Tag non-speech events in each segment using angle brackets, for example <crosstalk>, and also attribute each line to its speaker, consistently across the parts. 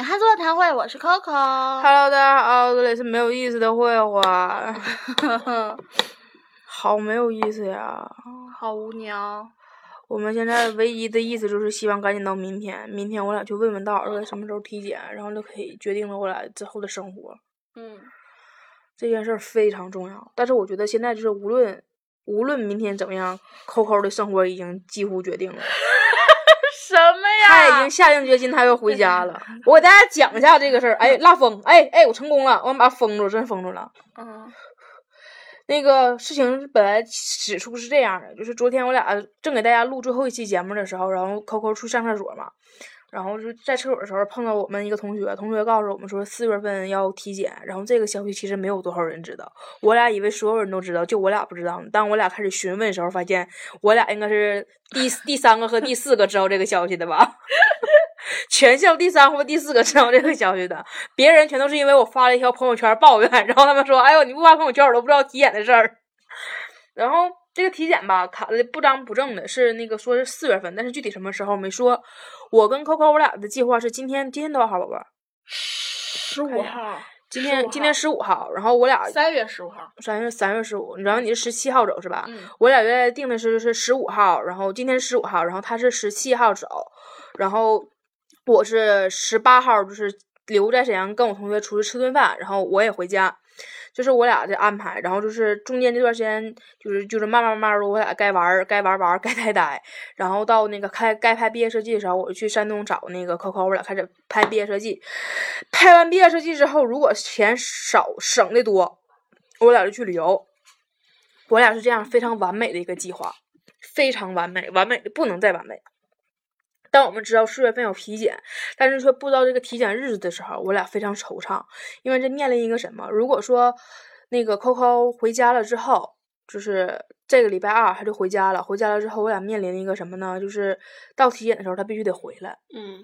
Speaker 1: 女汉子座谈会，我是 Coco。
Speaker 2: Hello，大家好，这里是没有意思的绘画，好没有意思呀！
Speaker 1: 好无聊。
Speaker 2: 我们现在唯一的意思就是希望赶紧到明天，明天我俩去问问道尔什么时候体检，然后就可以决定了我俩之后的生活。
Speaker 1: 嗯，
Speaker 2: 这件事儿非常重要，但是我觉得现在就是无论无论明天怎么样，Coco 的生活已经几乎决定了。<laughs>
Speaker 1: 什么呀？
Speaker 2: 他已经下定决心，他要回家了。<laughs> 我给大家讲一下这个事儿。哎，蜡封，哎哎，我成功了，我把他封住，真封住了。
Speaker 1: 嗯
Speaker 2: 那个事情本来指出是这样的，就是昨天我俩正给大家录最后一期节目的时候，然后 Coco 去上厕所嘛，然后就在厕所的时候碰到我们一个同学，同学告诉我们说四月份要体检，然后这个消息其实没有多少人知道，我俩以为所有人都知道，就我俩不知道。当我俩开始询问的时候，发现我俩应该是第第三个和第四个知道这个消息的吧。<laughs> 全校第三或第四个知道这个消息的，别人全都是因为我发了一条朋友圈抱怨，然后他们说：“哎呦，你不发朋友圈，我都不知道体检的事儿。<laughs> ”然后这个体检吧，卡的不张不正的，是那个说是四月份，但是具体什么时候没说。我跟 Coco 我俩的计划是今天，今天多少号，宝贝儿？
Speaker 1: 十五号。
Speaker 2: 今天今天十五号，然后我俩
Speaker 1: 三月十五号，
Speaker 2: 三月三月十五，然后你是十七号走是吧？
Speaker 1: 嗯
Speaker 2: 我俩原来定的是是十五号，然后今天是十五号，然后他是十七号走，然后我是十八号，就是留在沈阳跟我同学出去吃顿饭，然后我也回家，就是我俩的安排。然后就是中间这段时间，就是就是慢慢慢慢的，我俩该玩儿该玩玩儿，该呆呆。然后到那个开该拍毕业设计的时候，我就去山东找那个 Coco，我俩开始拍毕业设计。拍完毕业设计之后，如果钱少省的多，我俩就去旅游。我俩是这样非常完美的一个计划，非常完美，完美的不能再完美。当我们知道四月份有体检，但是却不知道这个体检日子的时候，我俩非常惆怅，因为这面临一个什么？如果说那个 Coco 回家了之后，就是这个礼拜二他就回家了，回家了之后，我俩面临一个什么呢？就是到体检的时候，他必须得回来，
Speaker 1: 嗯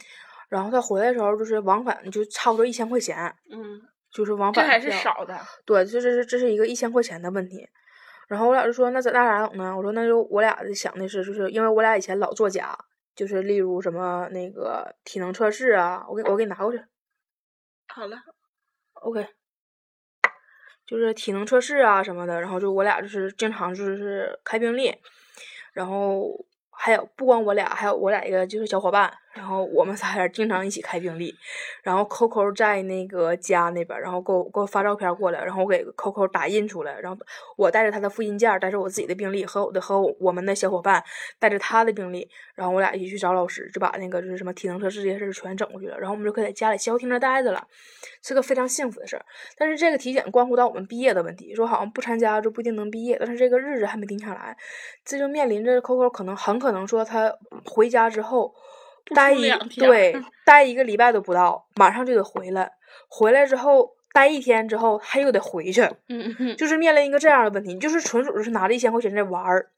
Speaker 2: 然后他回来的时候，就是往返就差不多一千块钱，
Speaker 1: 嗯，
Speaker 2: 就是往
Speaker 1: 这还是少的。
Speaker 2: 对，这这是这是一个一千块钱的问题。然后我俩就说，那咋那咋整呢？我说那就我俩的想的是，就是因为我俩以前老作假，就是例如什么那个体能测试啊，我给我给你拿过去
Speaker 1: 好了
Speaker 2: ，，OK，就是体能测试啊什么的。然后就我俩就是经常就是开病例，然后还有不光我俩，还有我俩一个就是小伙伴，然后我们仨人经常一起开病历。然后 Coco 在那个家那边，然后给我给我发照片过来，然后我给 Coco 打印出来，然后我带着他的复印件儿，带着我自己的病历和我的和我们的小伙伴带着他的病历，然后我俩一起去找老师，就把那个就是什么体能测试这些事全整过去了，然后我们就可以在家里消停着待着了，是个非常幸福的事儿。但是这个体检关乎到我们毕业的问题，说好像不参加就不一定能毕业，但是这个日子还没定下来，这就面临着 Coco 可能很可能说他回家之后。
Speaker 1: 不
Speaker 2: 待一对 <laughs> 待一个礼拜都不到，马上就得回来。回来之后待一天之后，他又得回去，
Speaker 1: 嗯嗯
Speaker 2: 就是面临一个这样的问题，就是纯属就是拿着一千块钱在玩儿。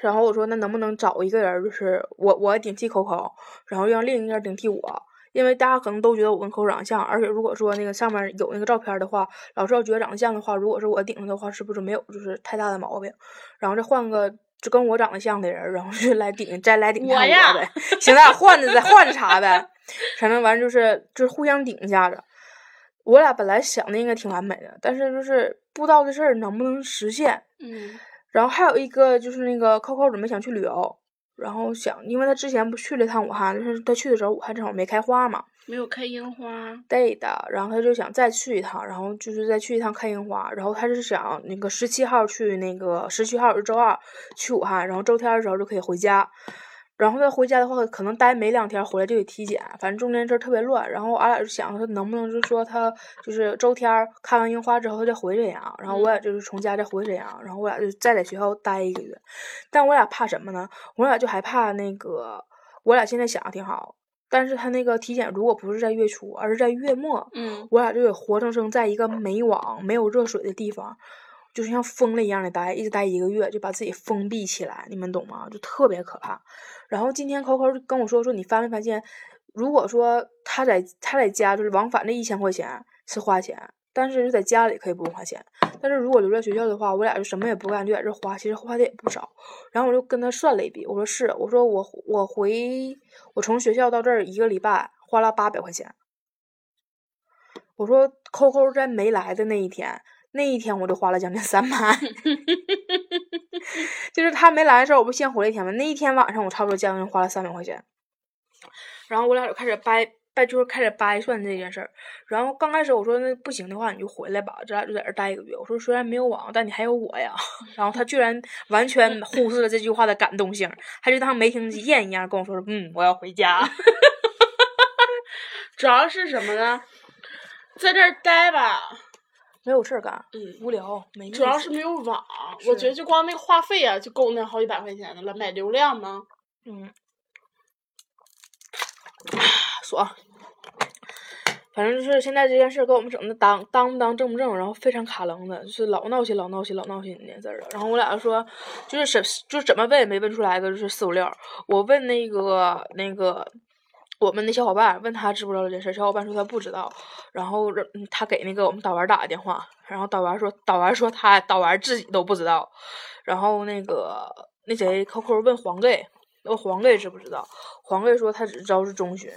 Speaker 2: 然后我说，那能不能找一个人，就是我我顶替 Coco，然后让另一个人顶替我，因为大家可能都觉得我跟 Coco 长得像，而且如果说那个上面有那个照片的话，老师要觉得长得像的话，如果是我顶上的话，是不是没有就是太大的毛病？然后再换个就跟我长得像的人，然后就来顶再来顶下我呗。行，咱俩换着再换着查呗，反正完就是就是互相顶一下子。我俩本来想的应该挺完美的，但是就是不知道这事儿能不能实现。
Speaker 1: 嗯
Speaker 2: 然后还有一个就是那个 Coco 准备想去旅游，然后想，因为他之前不去了一趟武汉，但是他去的时候武汉正好没开花嘛，
Speaker 1: 没有开樱花。
Speaker 2: 对的，然后他就想再去一趟，然后就是再去一趟看樱花，然后他是想那个十七号去那个十七号是周二去武汉，然后周天的时候就可以回家。然后再回家的话，可能待没两天回来就得体检，反正中间这儿特别乱。然后俺俩就想，说能不能就说他就是周天儿看完樱花之后，他再回沈阳，然后我俩就是从家再回沈阳，然后我俩就再在学校待一个月。但我俩怕什么呢？我俩就害怕那个，我俩现在想的挺好，但是他那个体检如果不是在月初，而是在月末，
Speaker 1: 嗯
Speaker 2: 我俩就得活生生在一个没网、没有热水的地方，就是像疯了一样的待，一直待一个月，就把自己封闭起来，你们懂吗？就特别可怕。然后今天扣扣跟我说说，你发没发现，如果说他在他在家就是往返那一千块钱是花钱，但是就在家里可以不用花钱。但是如果留在学校的话，我俩就什么也不干，就在这花，其实花的也不少。然后我就跟他算了一笔，我说是，我说我我回我从学校到这儿一个礼拜花了八百块钱。我说扣扣在没来的那一天，那一天我就花了将近三百。<laughs> 就是他没来的时候，我不先回了一天吗？那一天晚上我差不多将近花了三百块钱。然后我俩就开始掰掰，就是开始掰算这件事儿。然后刚开始我说那不行的话你就回来吧，咱俩就在这待一个月。我说虽然没有网，但你还有我呀。<laughs> 然后他居然完全忽视了这句话的感动性，还就当没听见一样跟我说：“嗯，我要回家。”
Speaker 1: 主要是什么呢？在这儿待吧，
Speaker 2: 没有事儿干，
Speaker 1: 嗯，
Speaker 2: 无聊，没意思。
Speaker 1: 主要是没有网，我觉得就光那个话费啊，就够那好几百块钱的了。买流量吗？
Speaker 2: 嗯，<sighs> 爽。反正就是现在这件事儿给我们整的当当不当正不正，然后非常卡楞的，就是老闹心老闹心老闹心的事儿了。然后我俩就说，就是什就是怎么问也没问出来个就是四五六。我问那个那个我们的小伙伴，问他知不知道这事儿，小伙伴说他不知道。然后他给那个我们导员打个电话，然后导员说导员说他导员自己都不知道。然后那个那谁 QQ 问黄队。那黄队知不知道？黄队说他只知道是中旬。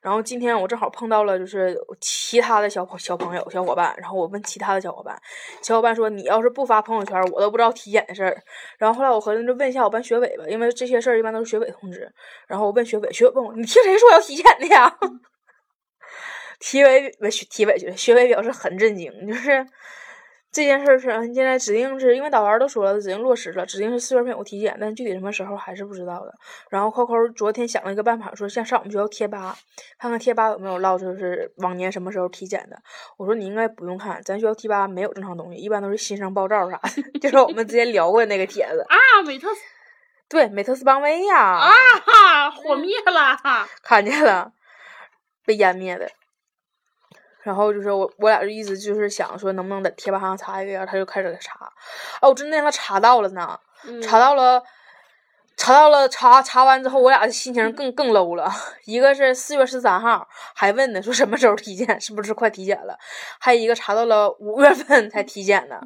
Speaker 2: 然后今天我正好碰到了，就是其他的小小朋友、小伙伴。然后我问其他的小伙伴，小伙伴说：“你要是不发朋友圈，我都不知道体检的事儿。”然后后来我合计就问一下我班学委吧，因为这些事儿一般都是学委通知。然后我问学委，学委问我：“你听谁说要体检的呀？” <laughs> 体委不体委学委表示很震惊，就是。这件事是现在指定是因为导员都说了，指定落实了，指定是四月份有体检，但具体什么时候还是不知道的。然后扣扣昨天想了一个办法，说先上我们学校贴吧，看看贴吧有没有唠，就是往年什么时候体检的。我说你应该不用看，咱学校贴吧没有正常东西，一般都是新生报照啥的，<laughs> 就是我们之前聊过那个帖子
Speaker 1: 啊，美特斯，
Speaker 2: 对，美特斯邦威呀，
Speaker 1: 啊哈，火灭了，
Speaker 2: 看见了，被湮灭的。然后就是我，我俩就一直就是想说，能不能在贴吧上查一个，他就开始查。哦，我真的让他查到了呢，查到了，查到了，查查完之后，我俩的心情更更 low 了。一个是四月十三号，还问呢，说什么时候体检，是不是快体检了？还有一个查到了五月份才体检呢，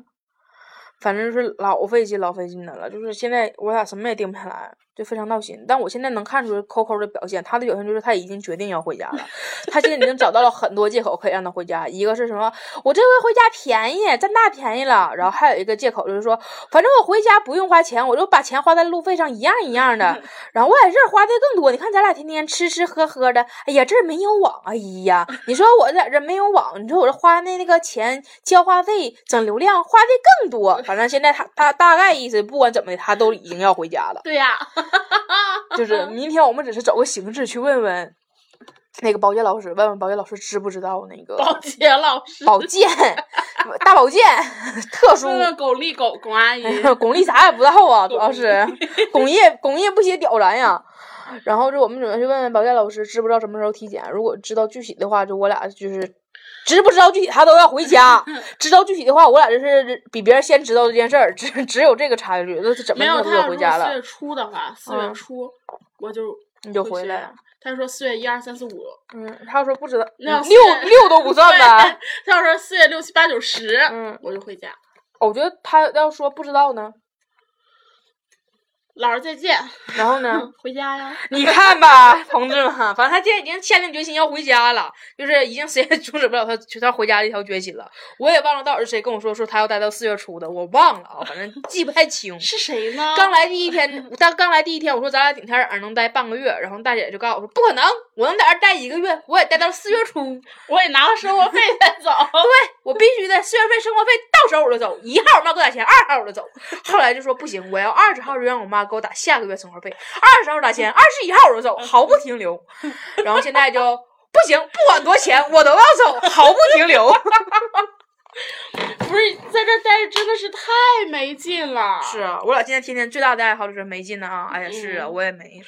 Speaker 2: 反正是老费劲老费劲的了。就是现在我俩什么也定不下来。就非常闹心，但我现在能看出扣扣的表现，他的表现就是他已经决定要回家了，他现在已经找到了很多借口可以让他回家。一个是什么？我这回回家便宜，占大便宜了。然后还有一个借口就是说，反正我回家不用花钱，我就把钱花在路费上一样一样的。然后我在这儿花的更多，你看咱俩天天吃吃喝喝的，哎呀，这儿没有网，哎呀，<laughs> 你说我在这没有网，你说我这花那那个钱交话费、整流量花的更多。反正现在他他大概意思，不管怎么的，他都已经要回家了。
Speaker 1: 对呀。
Speaker 2: 就是 <laughs> 明天我们只是找个形式去问问那个保健老师，问问保健老师知不知道那个
Speaker 1: 保洁老师
Speaker 2: 保健 <laughs> 大保健特殊
Speaker 1: 问问巩俐巩巩阿姨 <laughs>
Speaker 2: 巩俐啥也不知道啊，主要是巩业巩业不写屌咱呀。然后就我们准备去问问保健老师知不知道什么时候体检，如果知道具体的话，就我俩就是。知不知道具体他都要回家。<laughs> 知道具体的话，我俩就是比别人先知道这件事儿，只只有这个差距。那怎么就回家了？
Speaker 1: 四月初的话，四月初我就
Speaker 2: 你就回来。
Speaker 1: 他说四月一二三四五。
Speaker 2: 嗯，他要说不知道，那
Speaker 1: 六
Speaker 2: 六都不算呗。
Speaker 1: 他要说四月六七八九十，嗯，我就回家。
Speaker 2: 我觉得他要说不知道呢。
Speaker 1: 老师再见，
Speaker 2: 然后呢？<laughs>
Speaker 1: 回家呀！
Speaker 2: 你看吧，同志们，反正他现在已经下定决心要回家了，就是已经谁也阻止不了他，他回家的一条决心了。我也忘了到底是谁跟我说说他要待到四月初的，我忘了啊，反正记不太清。<laughs>
Speaker 1: 是谁呢？
Speaker 2: 刚来第一天，他刚来第一天，我说咱俩顶天儿能待半个月，然后大姐就告诉我说不可能，我能在这待一个月，我也待到四月初，<laughs>
Speaker 1: 我也拿了生活费再走。
Speaker 2: 对，我必须得，四月份生活费到手我就走，一号我妈给我打钱，二号我就走。后来就说不行，我要二十号就让我妈。给我打下个月生活费，二十号打钱，二十一号我就走，毫不停留。然后现在就不行，不管多钱我都要走，毫不停留。<laughs>
Speaker 1: 不是在这待着真的是太没劲了。
Speaker 2: 是啊，我俩今天天天最大的爱好就是没劲呢啊！哎呀，是啊，我也没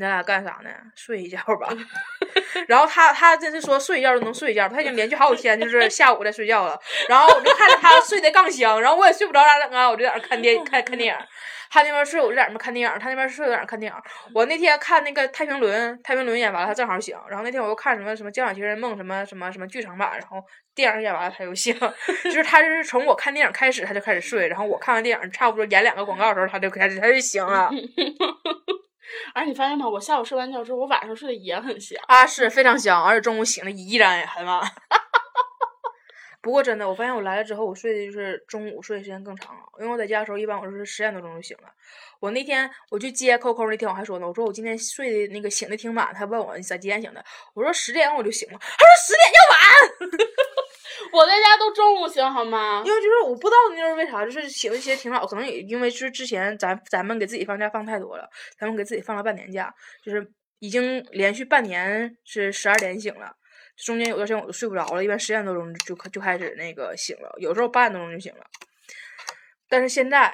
Speaker 2: 咱俩干啥呢？睡一觉吧。<laughs> 然后他他真是说睡一觉就能睡一觉，他已经连续好几天就是下午在睡觉了。然后我就看着他睡得杠香，然后我也睡不着咋整啊？我就在那看电看看电影。他那边睡，我就在那看电影。他那边睡，我在那看电影。我那天看那个《太平轮》，太平轮演完了，他正好醒。然后那天我又看什么什么《交响情人梦》，什么什么什么剧场版。然后电影演完了，他又醒。就是他就是从我看电影开始，他就开始睡。然后我看完电影，差不多演两个广告的时候，他就开始他就醒了。<laughs>
Speaker 1: 而且你发现吗？我下午睡完觉之后，我晚上睡得也很香。
Speaker 2: 啊，是非常香，而且中午醒了依然也很晚。<laughs> 不过真的，我发现我来了之后，我睡的就是中午睡的时间更长了。因为我在家的时候，一般我是十点多钟就醒了。我那天我去接扣扣那天，我还说呢，我说我今天睡的那个醒的挺晚。他问我你咋几点醒的？我说十点我就醒了。他说十点就晚。
Speaker 1: 我在家都中午醒好吗？
Speaker 2: 因为就是我不知道那是为啥，就是醒的其实挺早，可能也因为就是之前咱咱们给自己放假放太多了，咱们给自己放了半年假，就是已经连续半年是十二点醒了。中间有段时间我都睡不着了，一般十点多钟就就开始那个醒了，有时候八点多钟就醒了。但是现在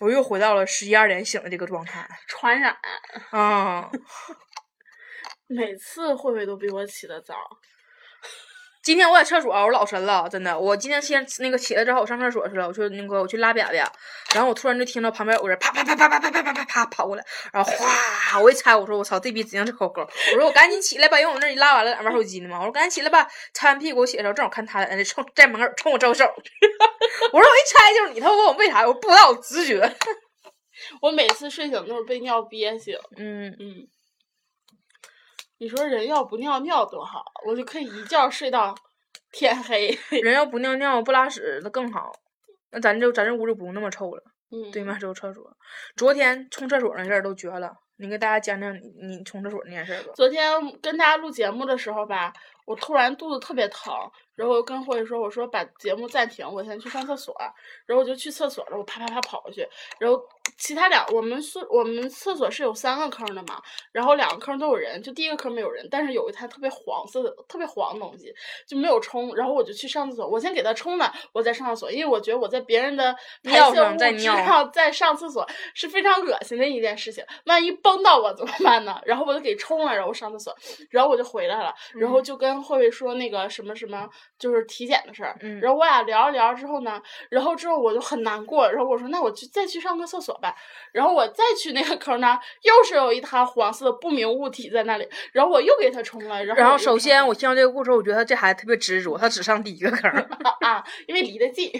Speaker 2: 我又回到了十一二点醒的这个状态，
Speaker 1: 传染
Speaker 2: 啊！<laughs>
Speaker 1: 每次慧慧都比我起得早。
Speaker 2: 今天我在厕所，我老神了，真的。我今天先那个起来之后，我上厕所去了，我说那个我去拉粑粑，然后我突然就听到旁边有个人啪啪啪啪啪啪啪啪啪啪跑过来，然后哗，我一猜，我说我操，这逼指定是狗狗。我说我赶紧起来吧，因为我那里拉完了玩手机呢嘛。我说赶紧起来吧，擦完屁股我起来时候，正好看他在冲在门口冲我招手。我说我一猜就是你，他问我为啥，我不知道，我直觉。
Speaker 1: 我每次睡醒都是被尿憋醒。
Speaker 2: 嗯
Speaker 1: 嗯。你说人要不尿尿多好，我就可以一觉睡到天黑。<laughs>
Speaker 2: 人要不尿尿不拉屎那更好，那咱这咱这屋就不用那么臭了。
Speaker 1: 嗯，
Speaker 2: 对面是有厕所。昨天冲厕所那事儿都绝了，你给大家讲讲你你冲厕所那件事吧。
Speaker 1: 昨天跟大家录节目的时候吧，我突然肚子特别疼，然后跟慧慧说：“我说把节目暂停，我先去上厕所。”然后我就去厕所了，我啪啪啪跑过去，然后。其他两，我们宿我们厕所是有三个坑的嘛，然后两个坑都有人，就第一个坑没有人，但是有一滩特别黄色的、特别黄的东西就没有冲，然后我就去上厕所，我先给他冲了，我再上厕所，因为我觉得我在别人的排泄物质上再上厕所是非常恶心的一件事情，万一崩到我怎么办呢？然后我就给冲了，然后上厕所，然后我就回来了，然后就跟慧慧说那个什么什么就是体检的事儿，然后我俩聊着聊着之后呢，然后之后我就很难过，然后我说那我去再去上个厕所吧。然后我再去那个坑呢，又是有一滩黄色的不明物体在那里，然后我又给他冲了。然
Speaker 2: 后首先我听到这个故事，我觉得他这孩子特别执着，他只上第一个坑 <laughs>
Speaker 1: 啊，因为离得近。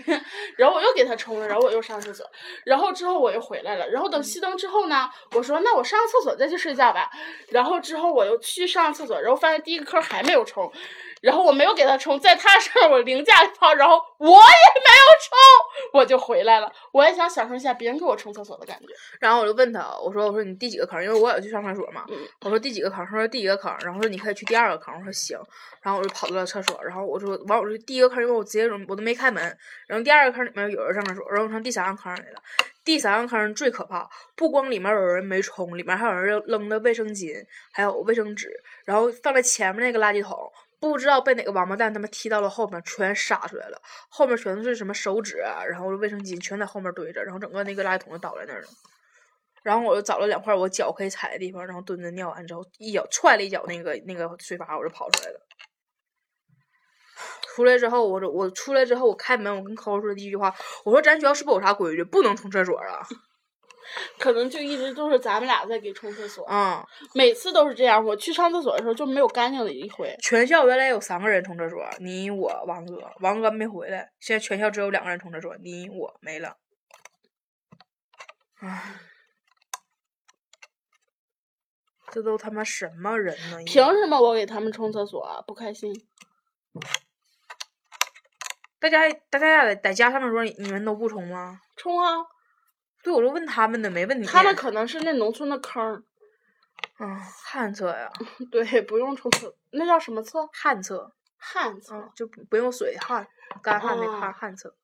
Speaker 1: 然后我又给他冲了，然后我又上厕所，然后之后我又回来了。然后等熄灯之后呢，我说那我上个厕所再去睡觉吧。然后之后我又去上厕所，然后发现第一个坑还没有冲。然后我没有给他冲，在他身上我零价跑，然后我也没有冲，我就回来了。我也想享受一下别人给我冲厕所的感觉。
Speaker 2: 然后我就问他，我说我说你第几个坑？因为我也去上厕所嘛。我说第几个坑？他说第一个坑。然后说你可以去第二个坑。我说行。然后我就跑到了厕所。然后我说完，我说第一个坑，因为我直接我都没开门。然后第二个坑里面有人上厕所，然后我上第三个坑来了。第三个坑最可怕，不光里面有人没冲，里面还有人扔的卫生巾，还有卫生纸，然后放在前面那个垃圾桶。不知道被哪个王八蛋他妈踢到了后面，全撒出来了。后面全都是什么手纸，然后卫生巾全在后面堆着，然后整个那个垃圾桶就倒在那儿了。然后我又找了两块我脚可以踩的地方，然后蹲着尿完之后，一脚踹了一脚那个那个水阀，我就跑出来了。出来之后，我我出来之后，我开门，我跟抠说的第一句话，我说咱学校是不是有啥规矩，不能冲厕所啊？<laughs>
Speaker 1: 可能就一直都是咱们俩在给冲厕所，
Speaker 2: 嗯，
Speaker 1: 每次都是这样。我去上厕所的时候就没有干净的一回。
Speaker 2: 全校原来有三个人冲厕所，你我王哥，王哥没回来。现在全校只有两个人冲厕所，你我没了。唉，这都他妈什么人呢？
Speaker 1: 凭什么我给他们冲厕所不开心？
Speaker 2: 大家大家在在家上面说，你们都不冲吗？
Speaker 1: 冲啊！
Speaker 2: 对，我就问他们的，没问你。
Speaker 1: 他们可能是那农村的坑儿。
Speaker 2: 嗯，旱厕呀。<laughs>
Speaker 1: 对，不用冲厕，那叫什么厕？
Speaker 2: 旱厕。
Speaker 1: 旱厕
Speaker 2: 就不用水旱，干旱那旱旱厕。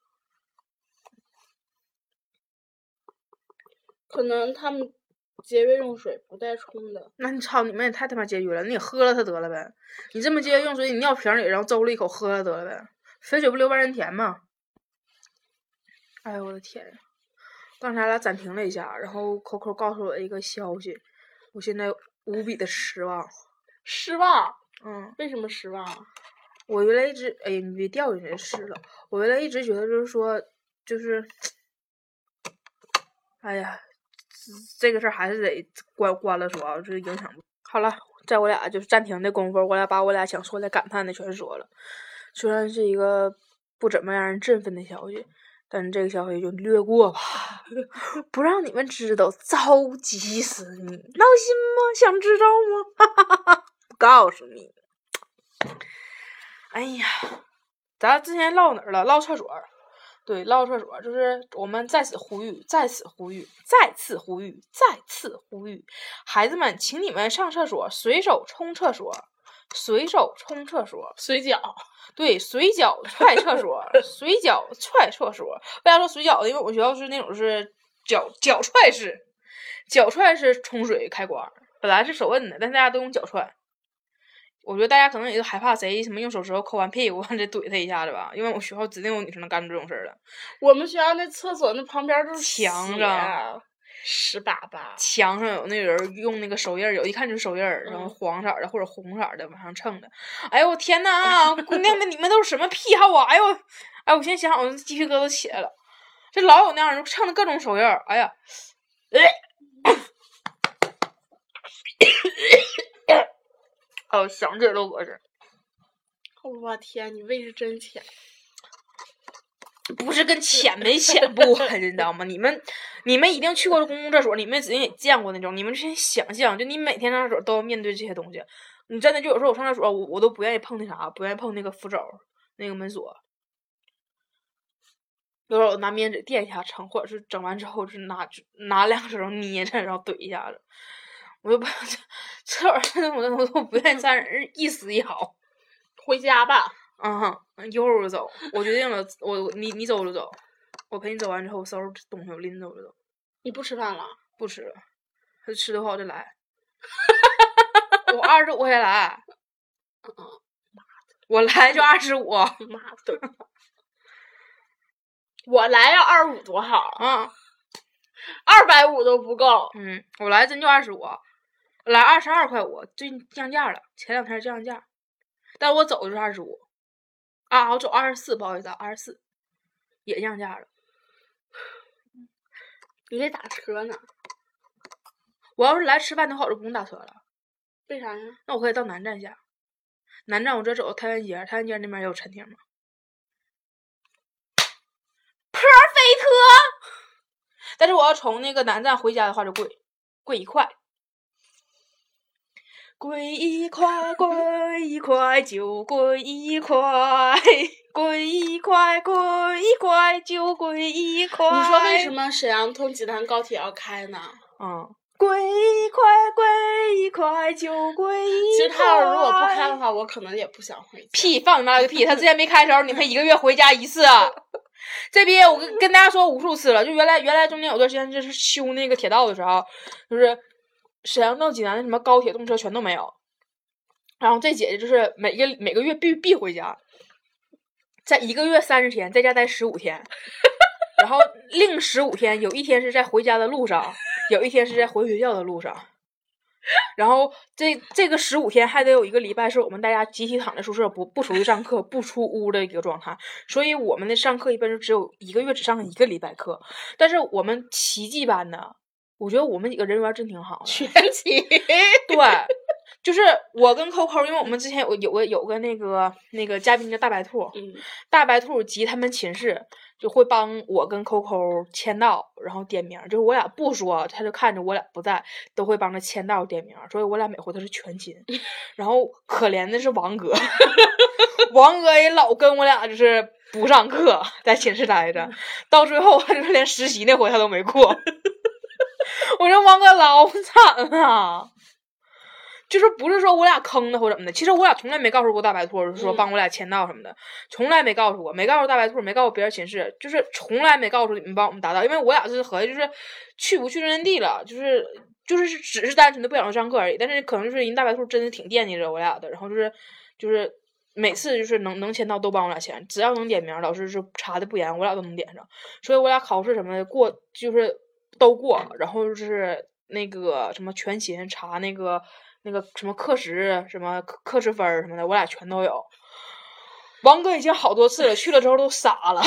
Speaker 1: 可能他们节约用水，不带冲的。
Speaker 2: 那你操，你们也太他妈节约了！那你喝了它得了呗？你这么节约用水，你尿瓶里，然后周了一口喝了得了呗？肥水不流外人田嘛？哎呦我的天呀！刚才俩暂停了一下，然后 Coco 告诉我一个消息，我现在无比的失望。
Speaker 1: 失望？
Speaker 2: 嗯。
Speaker 1: 为什么失望？
Speaker 2: 我原来一直，哎呀，你别掉进去是了。我原来一直觉得就是说，就是，哎呀，这个事儿还是得关关了说啊，就是影响。好了，在我俩就是暂停的功夫，我俩把我俩想说的、感叹的全说了。虽然是一个不怎么让人振奋的消息。但是这个消息就略过吧，<laughs> 不让你们知道，着急死你，闹心吗？想知道吗？哈哈哈，不告诉你。哎呀，咱之前唠哪儿了？唠厕所。对，唠厕所就是我们在此呼吁，在此呼吁，再次呼吁，再次呼吁，孩子们，请你们上厕所随手冲厕所，随手冲厕所，
Speaker 1: 水脚。<laughs>
Speaker 2: 对，水脚踹厕所，<laughs> 水脚踹厕所。为啥说水脚呢？因为我们学校是那种是脚脚踹式，脚踹式冲水开关，本来是手摁的，但大家都用脚踹。我觉得大家可能也就害怕谁什么用手指头抠完屁股，<laughs> 得怼他一下子吧。因为我学校指定有女生能干出这种事儿的。
Speaker 1: 我们学校那厕所那旁边都是
Speaker 2: 墙上
Speaker 1: 湿巴巴，
Speaker 2: 墙上有那人用那个手印儿，有一看就是手印儿，然后黄色的或者红色的往上蹭的。哎呦我天呐，<laughs> 姑娘们，你们都是什么癖好啊？哎呦，哎，我现在想想，我鸡皮疙瘩起来了。这老有那样的蹭的各种手印儿，哎呀，哎 <coughs> 哦，想起来都恶心。
Speaker 1: 我天，你胃是真浅。
Speaker 2: 不是跟浅没浅不，<laughs> 你知道吗？你们，你们一定去过公共厕所，你们指定也见过那种。你们先想象，就你每天上厕所都要面对这些东西。你真的就有时候我上厕所，我我都不愿意碰那啥，不愿意碰那个扶手，那个门锁。有时候我拿面纸垫一下撑，或者是整完之后，就拿拿两个手捏着，然后怼一下子。我就不厕所我都我都不愿意站一丝一毫。
Speaker 1: 回家吧。
Speaker 2: 嗯，一会儿我就走。我决定了，我你你走我就走。我陪你走完之后，收拾东西，我拎着我就走。
Speaker 1: 你不吃饭了？
Speaker 2: 不吃了。他吃的话我就来。<laughs> 我二十五才来。
Speaker 1: 嗯嗯，妈的！
Speaker 2: 我来就二十五。
Speaker 1: 妈的！<laughs> 我来要二十五多好
Speaker 2: 啊！
Speaker 1: 二百五都不够。
Speaker 2: 嗯，我来真就二十五，来二十二块五，最近降价了，前两天降价，但我走就是二十五。啊，我走二十四，不好意思，二十四，也降价了。
Speaker 1: 你得打车呢。
Speaker 2: 我要是来吃饭的话，我就不用打车了。
Speaker 1: 为啥呀？
Speaker 2: 那我可以到南站下。南站我这走到太原街，太原街那边也有餐厅吗？Perfect。但是我要从那个南站回家的话就贵，贵一块。贵一块，贵一块，就贵一块，贵一块，贵一块，就贵一块。
Speaker 1: 你说为什么沈阳通济南高铁要开呢？
Speaker 2: 嗯，贵一块，贵一块，就贵一块。
Speaker 1: 其实他要如果不开的话，我可能也不想回。
Speaker 2: 屁，放你妈个屁！他之前没开的时候，你们一个月回家一次。这边，我跟跟大家说无数次了，就原来原来中间有段时间就是修那个铁道的时候，就是沈阳到济南的什么高铁动车全都没有。然后这姐姐就是每个每个月必必回家，在一个月三十天，在家待十五天，然后另十五天有一天是在回家的路上，有一天是在回学校的路上，然后这这个十五天还得有一个礼拜是我们大家集体躺在宿舍不不出去上课不出屋的一个状态，所以我们的上课一般就只有一个月只上一个礼拜课，但是我们奇迹班的，我觉得我们几个人缘真挺好，
Speaker 1: 全勤，
Speaker 2: 对。就是我跟扣扣，因为我们之前有有个有个那个那个嘉宾叫大白兔，大白兔及他们寝室就会帮我跟扣扣签到，然后点名，就是我俩不说，他就看着我俩不在，都会帮着签到点名，所以我俩每回都是全勤。<laughs> 然后可怜的是王哥，<laughs> 王哥也老跟我俩就是不上课，在寝室待着，到最后就是连实习那回他都没过。<laughs> 我说王哥老惨了。就是不是说我俩坑他或怎么的，其实我俩从来没告诉过大白兔，就是说帮我俩签到什么的，从来没告诉过，没告诉大白兔，没告诉别人寝室，就是从来没告诉你们帮我们打到，因为我俩是合计就是去不去认地了，就是就是只是单纯的不想上课而已，但是可能就是人大白兔真的挺惦记着我俩的，然后就是就是每次就是能能签到都帮我俩签，只要能点名，老师是查的不严，我俩都能点上，所以我俩考试什么的过就是都过，然后就是那个什么全勤查那个。那个什么课时什么课课时分儿什么的，我俩全都有。王哥已经好多次了，去了之后都傻了。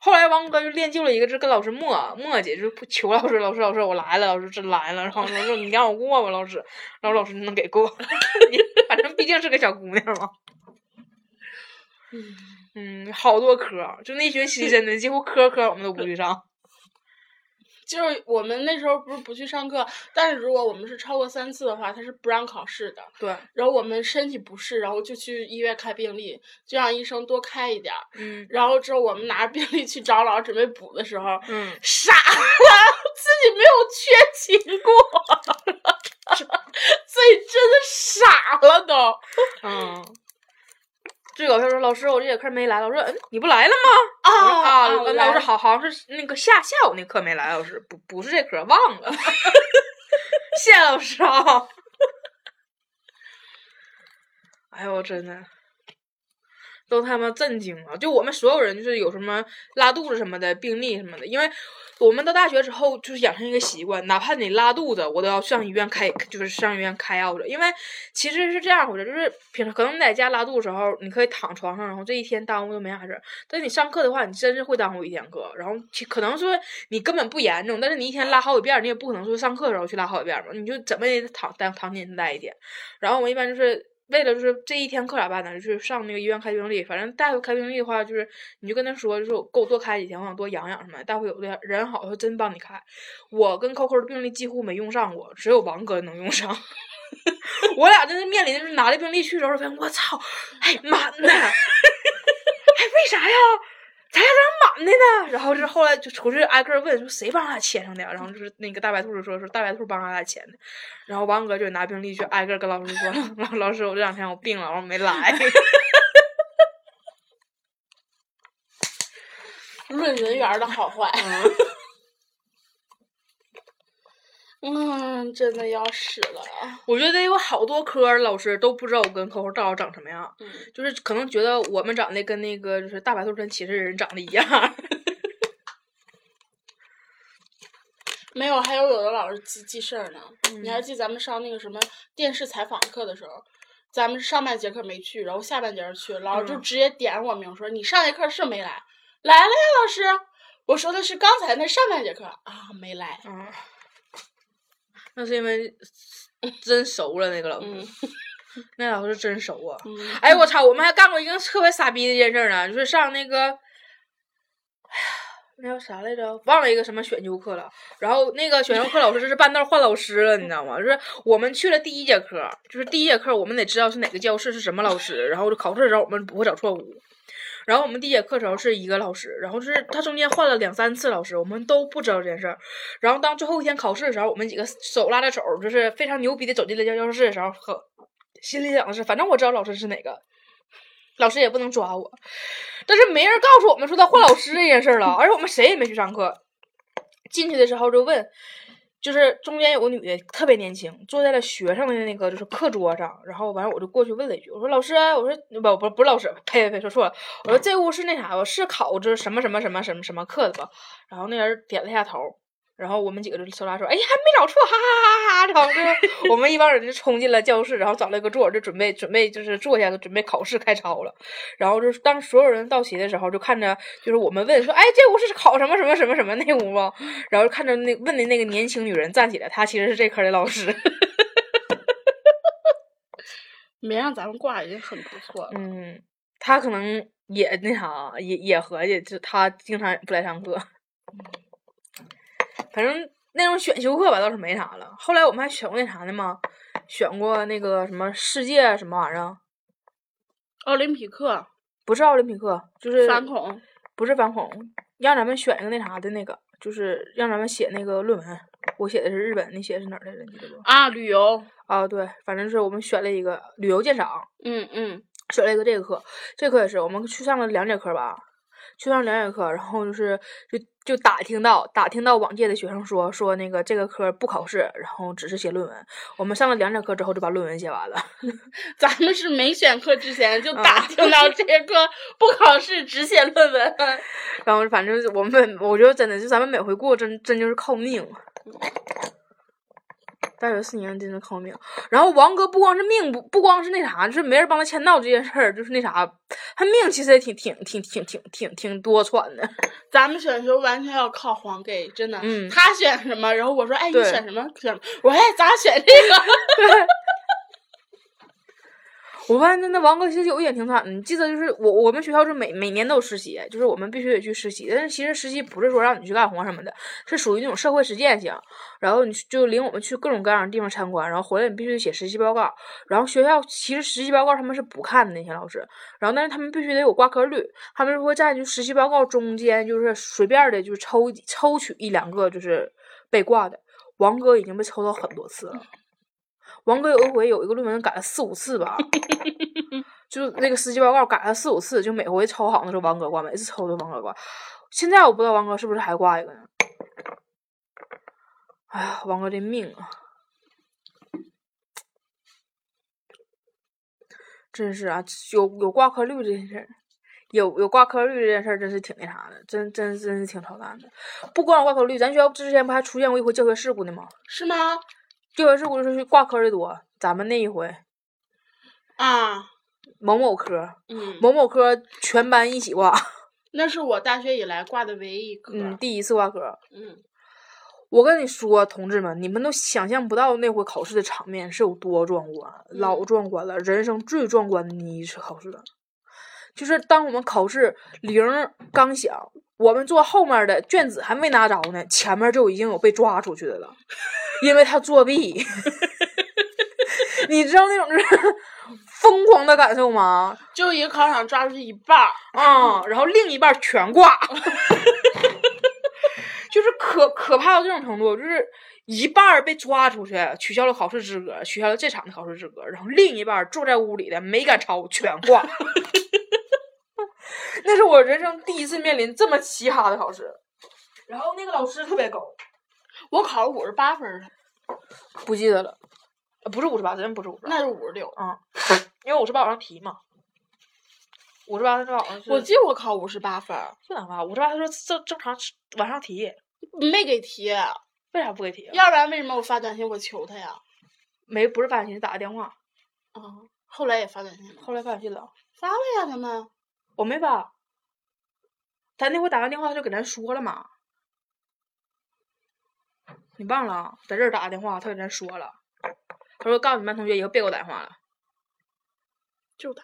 Speaker 2: 后来王哥就练就了一个，就跟老师磨磨叽，就求老师，老师老师我来了，老师真来了。然后老师说你让我过吧，老师。然后老师能给过，<laughs> 反正毕竟是个小姑娘嘛。嗯，好多科，就那学期真的几乎科科我们都不去上。<laughs>
Speaker 1: 就是我们那时候不是不去上课，但是如果我们是超过三次的话，他是不让考试的。
Speaker 2: 对，
Speaker 1: 然后我们身体不适，然后就去医院开病历，就让医生多开一点儿。
Speaker 2: 嗯
Speaker 1: 然后之后我们拿着病历去找老师准备补的时候，
Speaker 2: 嗯，<laughs>
Speaker 1: 傻了，自己没有缺勤过，<laughs> 所以真的傻了都。
Speaker 2: 嗯。最搞笑说老师，我这节课没来。老师，嗯，你不来了吗？我说
Speaker 1: 啊
Speaker 2: 啊，
Speaker 1: 来
Speaker 2: 老师好好像是那个下下午那课没来，老师不不是这科忘了。谢谢老师啊。<laughs> 哎呦，我真的，都他妈震惊了！就我们所有人，就是有什么拉肚子什么的病例什么的，因为我们到大学之后就是养成一个习惯，哪怕你拉肚子，我都要上医院开，就是上医院开药的。因为其实是这样回事，就是平时可能你在家拉肚子时候，你可以躺床上，然后这一天耽误都没啥事儿。但是你上课的话，你真是会耽误一天课。然后其可能说你根本不严重，但是你一天拉好几遍，你也不可能说上课的时候去拉好几遍吧，你就怎么也得躺待躺几天待一天。然后我一般就是为了就是这一天课咋办呢？就是上那个医院开病历，反正大夫开病历的话，就是你就跟他说，就是我给我多开几天，我想多养养什么。大夫有的人好，他真帮你开。我跟扣扣的病历几乎没用上过，只有王哥能用上。<laughs> 我俩真是面临就是拿着病历去的时候，我操，哎满呢，哎，为啥呀？咱俩咋满的呢？然后这后来就出去挨个问说谁帮他签上的，然后就是那个大白兔说说大白兔帮他俩签的，然后王哥就拿病历去挨个跟老师说，老 <laughs> 老师我这两天我病了，我没来。<laughs>
Speaker 1: 论人缘的好坏。<laughs> 真的要死了。
Speaker 2: 我觉得有好多科儿老师都不知道我跟 Coco 到底长什么样，
Speaker 1: 嗯，
Speaker 2: 就是可能觉得我们长得跟那个就是大白兔跟骑士人长得一样。<laughs>
Speaker 1: 没有，还有有的老师记记事儿呢。你
Speaker 2: 嗯
Speaker 1: 还记咱们上那个什么电视采访课的时候，咱们上半节课没去，然后下半节儿去，老师就
Speaker 2: 嗯
Speaker 1: 直接点我名说：“你上节课是没来？”来了呀，老师。我说的是刚才那上半节课啊，没来。
Speaker 2: 嗯，那是因为真熟了那个老师，
Speaker 1: 嗯 <laughs>
Speaker 2: 那老师真熟啊。
Speaker 1: 嗯，
Speaker 2: 哎我操！我们还干过一个特别傻逼的一件事儿呢，就是上那个，哎呀，那叫啥来着？忘了一个什么选修课了。然后那个选修课老师就是半道换老师了，你知道吗？就是我们去了第一节课，就是第一节课我们得知道是哪个教室是什么老师，然后考试的时候我们不会找错误。然后我们第一节课的时候是一个老师，然后就是他中间换了两三次老师，我们都不知道这件事儿。然后当最后一天考试的时候，我们几个手拉着手，就是非常牛逼的走进了教教室的时候，呵心里想的是，反正我知道老师是哪个，老师也不能抓我。但是没人告诉我们说他换老师这件事了，而且我们谁也没去上课。进去的时候就问，就是中间有个女的特别年轻，坐在了学生的那个就是课桌上，然后完了我就过去问了一句，我说老师，我说不不不是老师，呸呸呸，说错了，我说这屋是那啥吧，是考这什么什么什么什么什么课的吧？然后那人点了一下头。然后我们几个就手拉手，哎，还没找错，哈哈哈哈！然后就 <laughs> 我们一帮人就冲进了教室，然后找了一个座，就准备准备就是坐下，准备考试开抄了。然后就是当所有人到齐的时候，就看着就是我们问说，哎，这屋是考什么什么什么什么那屋吗？然后看着那问的那个年轻女人站起来，她其实是这科的老师。<laughs>
Speaker 1: 没让咱们挂已经很不错了。
Speaker 2: 嗯，她可能也那啥，也也合计，就她经常不来上课。反正那种选修课吧倒是没啥了。后来我们还选过那啥呢嘛？选过那个什么世界什么玩意儿？
Speaker 1: 奥林匹克
Speaker 2: 不是奥林匹克，就是
Speaker 1: 反恐，
Speaker 2: 不是反恐，让咱们选一个那啥的那个，就是让咱们写那个论文。我写的是日本，你写的是哪儿来着？你记得不？
Speaker 1: 啊，旅游，
Speaker 2: 啊，对，反正是我们选了一个旅游鉴赏，
Speaker 1: 嗯嗯，
Speaker 2: 选了一个这个课，这课也是我们去上了两节课吧，去上两节课，然后就是就就打听到打听到往届的学生说说那个这个科不考试，然后只是写论文。我们上了两节课之后就把论文写完了。<laughs>
Speaker 1: 咱们是没选课之前就打听到这个课不考试，只写论文。
Speaker 2: 然后反正我们我觉得真的就咱们每回过真真就是靠命。大学四年真的靠命。然后王哥不光是命不不光是那啥，就是没人帮他签到这件事儿，就是那啥，他命其实也挺挺挺挺挺挺挺多舛的。<laughs>
Speaker 1: 咱们选修完全要靠黄给，真的。
Speaker 2: 嗯
Speaker 1: 他选什么，然后我说，哎，你选什么？选什么？我说，哎，咱俩选这个。<laughs>
Speaker 2: 我发现那那王哥其实有一点挺惨的，你记得就是我我们学校是每每年都有实习，就是我们必须得去实习，但是其实实习不是说让你去干活什么的，是属于那种社会实践性，然后你就领我们去各种各样的地方参观，然后回来你必须得写实习报告，然后学校其实实习报告他们是不看的那些老师，然后但是他们必须得有挂科率，他们是会在就实习报告中间就是随便的就抽抽取一两个就是被挂的，王哥已经被抽到很多次了。王哥有一回有一个论文改了四五次吧，<laughs> 就那个实习报告改了四五次，就每回抽好像是王哥挂，每次抽都王哥挂。现在我不知道王哥是不是还挂一个呢？哎呀，王哥这命啊，真是啊，有有挂科率这件事儿，有有挂科率这件事儿真是挺那啥的，真真真是挺操蛋的。不光有挂科率，咱学校之前不还出现过一回教学事故呢吗？
Speaker 1: 是吗？
Speaker 2: 教学事故就是挂科的多，咱们那一回
Speaker 1: 啊，
Speaker 2: 某某科，
Speaker 1: 嗯，
Speaker 2: 某某科全班一起挂，
Speaker 1: 那是我大学以来挂的唯一 <laughs>
Speaker 2: 嗯，第一次挂科。
Speaker 1: 嗯，
Speaker 2: 我跟你说，同志们，你们都想象不到那回考试的场面是有多壮观，老壮观了，人生最壮观的一次考试。就是当我们考试铃刚响，我们坐后面的卷子还没拿着呢，前面就已经有被抓出去的了。<laughs> 因为他作弊，<laughs> 你知道那种就是疯狂的感受吗？
Speaker 1: 就一个考场抓出去一半儿，
Speaker 2: 啊，然后另一半全挂，<laughs> 就是可可怕到这种程度，就是一半被抓出去，取消了考试资格，取消了这场的考试资格，然后另一半坐在屋里的没敢抄，全挂。<laughs> 那是我人生第一次面临这么奇葩的考试，然后那个老师特别狗。
Speaker 1: 我考了五十八分儿，
Speaker 2: 不记得了，不是五十八，真不是五十八，
Speaker 1: 那是五十六
Speaker 2: 嗯，因为五十八往上提嘛，五十八他往上。
Speaker 1: 我记得我考五十八分儿，
Speaker 2: 这哪话？五十八他说正正常往上提，
Speaker 1: 没给提，
Speaker 2: 为啥不给提？
Speaker 1: 要不然为什么我发短信我求他呀？
Speaker 2: 没，不是发短信，打个电话。
Speaker 1: 啊，后来也发短信了。
Speaker 2: 后来发短信了。
Speaker 1: 发了呀，他们。
Speaker 2: 我没发。他那回打完电话他就给咱说了嘛。你忘了，在这儿打电话，他给咱说了，他说告诉你们班同学以后别给我打电话了。
Speaker 1: 就他，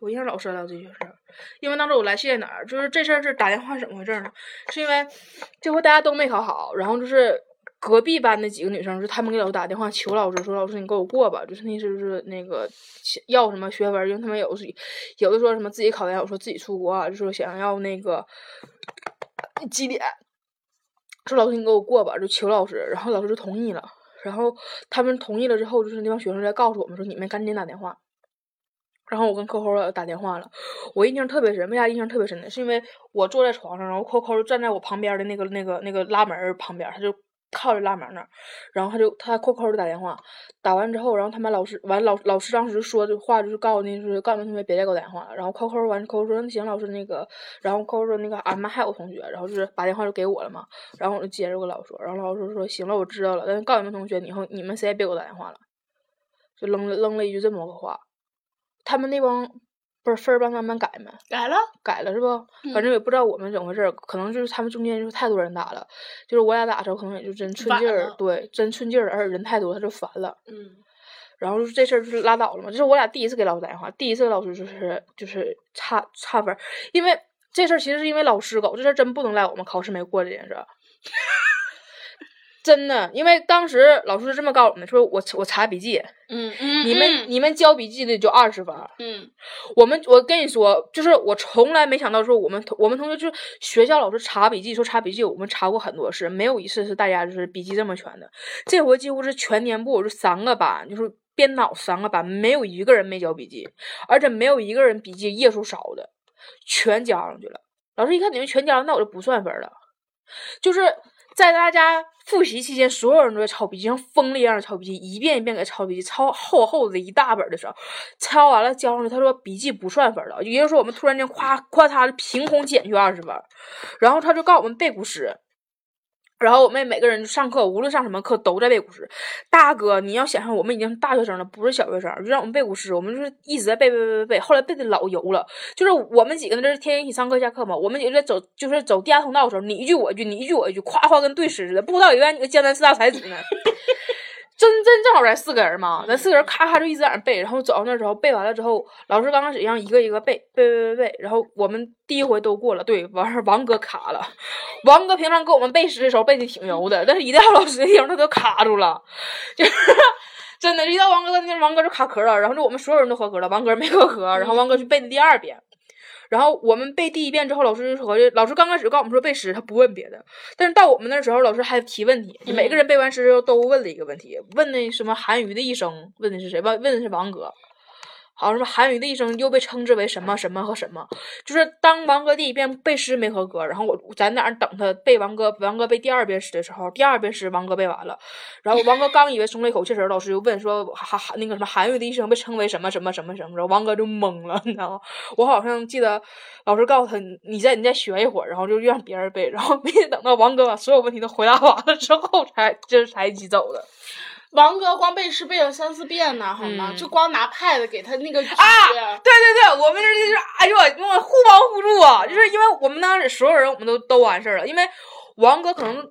Speaker 2: 我印象老深了这些事儿，因为当时我来谢哪儿，就是这事儿是打电话怎么回事呢？是因为这回大家都没考好，然后就是隔壁班的几个女生，就他们给老师打电话求老师说：“老师你给我过吧。”就是那次就是那个要什么学分，因为他们有有的说什么自己考研，有说自己出国，就说想要那个绩点。说老师，你给我过吧，就求老师，然后老师就同意了。然后他们同意了之后，就是那帮学生在告诉我们说：“你们赶紧打电话。”然后我跟扣扣打电话了。我印象特别深，为啥印象特别深呢？是因为我坐在床上，然后扣扣站在我旁边的那个、那个、那个拉门旁边，他就。靠着拉门那儿，然后他就他扣扣的打电话，打完之后，然后他们老师完老老师当时说的话就是告诉那是告诉那同学别再给我打电话了。然后扣扣完扣扣说那行老师那个，然后扣扣说那个俺们还有同学，然后就是把电话就给我了嘛。然后我就接着跟老师说，然后老师说行了我知道了，但是告诉你们同学以后你们谁也别给我打电话了，就扔了扔了一句这么个话。他们那帮。不是分儿帮他们改没？
Speaker 1: 改了，
Speaker 2: 改了是不？反正也不知道我们怎么回事，可能就是他们中间就是太多人打了，就是我俩打的时候可能也就真寸劲儿，对，真寸劲儿，而且人太多他就烦了。
Speaker 1: 嗯。
Speaker 2: 然后这事儿就是拉倒了嘛，这是我俩第一次给老师打电话，第一次老师就是就是差差分，因为这事儿其实是因为老师搞，这事儿真不能赖我们考试没过这件事。真的，因为当时老师是这么告诉我们，说我我查笔记，
Speaker 1: 嗯嗯，
Speaker 2: 你们你们交笔记的就二十分，
Speaker 1: 嗯，
Speaker 2: 我们我跟你说，就是我从来没想到说我们同我们同学就是学校老师查笔记说查笔记，我们查过很多次，没有一次是大家就是笔记这么全的，这回几乎是全年部就三个班，就是编导三个班，没有一个人没交笔记，而且没有一个人笔记页数少的，全交上去了。老师一看你们全交了，那我就不算分了，就是在大家。复习期间，所有人都在抄笔记，像疯了一样的抄笔记，一遍一遍给抄笔记，抄厚厚的一大本的时候，抄完了交上去，他说笔记不算分了，也就是说我们突然间夸夸他的凭空减去二十分，然后他就告我们背古诗。然后我们每个人上课，无论上什么课，都在背古诗。大哥，你要想象，我们已经是大学生了，不是小学生，就让我们背古诗，我们就是一直在背背背背背。后来背的老油了，就是我们几个那，是天天一起上课下课嘛。我们几个在走，就是走地下通道的时候，你一句我一句，你一句我一句，夸夸跟对诗似的，不知道以为你个江南四大才子呢。真真正好咱四个人嘛，咱四个人咔咔就一直在那背，然后走到那之后背完了之后，老师刚开始让一个一个背背背背背，然后我们第一回都过了，对，完事儿王哥卡了，王哥平常给我们背诗的时候背的挺牛的，但是一到老师那地方他都卡住了，就是 <laughs> 真的，一到王哥那王哥就卡壳了，然后就我们所有人都合格了，王哥没合格，然后王哥去背的第二遍。然后我们背第一遍之后，老师就合计，老师刚开始告我们说背诗，他不问别的。但是到我们那时候，老师还提问题，每个人背完诗之后都问了一个问题，问那什么韩愈的一生，问的是谁？问问的是王哥。好什么韩愈的一生又被称之为什么什么和什么？就是当王哥第一遍背诗没合格，然后我在那儿等他背王哥，王哥背第二遍诗的时候，第二遍诗王哥背完了，然后王哥刚以为松了一口气时，老师就问说韩韩那个什么韩愈的一生被称为什么什么什么什么？然后王哥就懵了，你知道吗？我好像记得老师告诉他，你再你再学一会儿，然后就让别人背，然后没等到王哥把所有问题都回答完了之后，才就是才一起走的。
Speaker 1: 王哥光背诗背了三四遍呢，好吗？就光拿 pad 给他那个
Speaker 2: 啊，对对对，我们这就是哎呦，我互帮互助啊，就是因为我们当时所有人我们都都完事儿了，因为王哥可能。